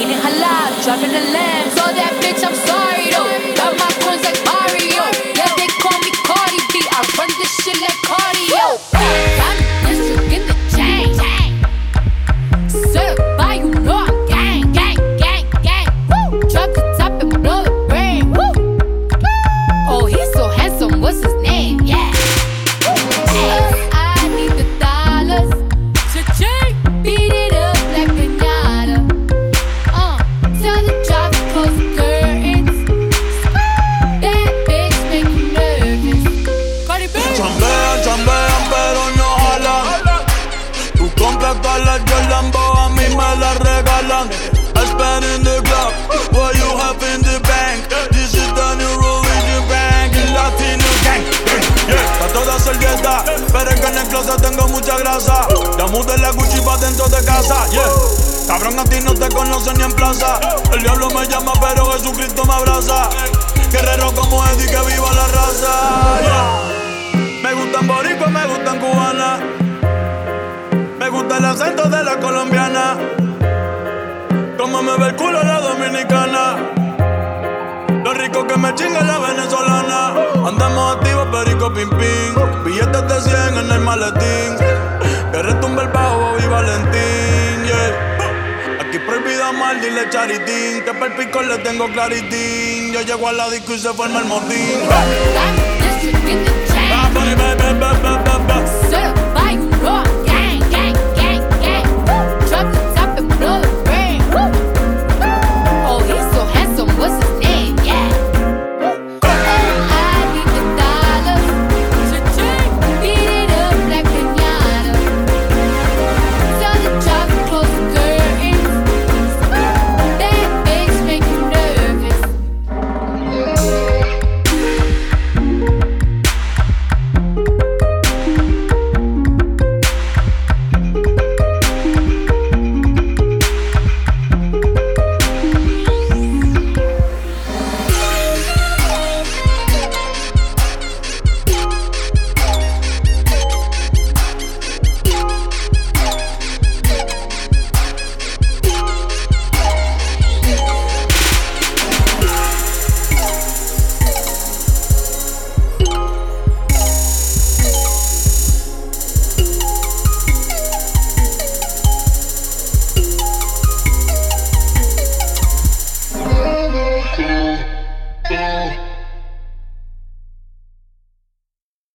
eating halal, driving a lamb. So that bitch, I'm sorry though. Got my coins like Mario. Yeah, they call me Cardi B. I run this shit like cardio. Todas las Lambo, a mí me las regalan. I spend in the club, what you have in the bank. This is the new religion bank, el Latino gang. Yeah, está toda servieta, pero es que en el closet tengo mucha grasa. Ya mudé la Gucci pa' dentro de casa, yeah. Cabrón, a ti no te conocen ni en plaza. El diablo me llama, pero Jesucristo me abraza. Guerrero como Eddie, que viva la raza, yeah. Me gustan boricua, me gustan cubana. El acento de la colombiana. Como me ve el culo la dominicana. Lo rico que me chinga la venezolana. Andamos activos, perico pim pim. Billetes de 100 en el maletín. Que retumbe el bajo y Valentín, yeah. Aquí prohibida mal, dile charitín. Que per pico le tengo claritín. Yo llego a la disco y se forma el motín.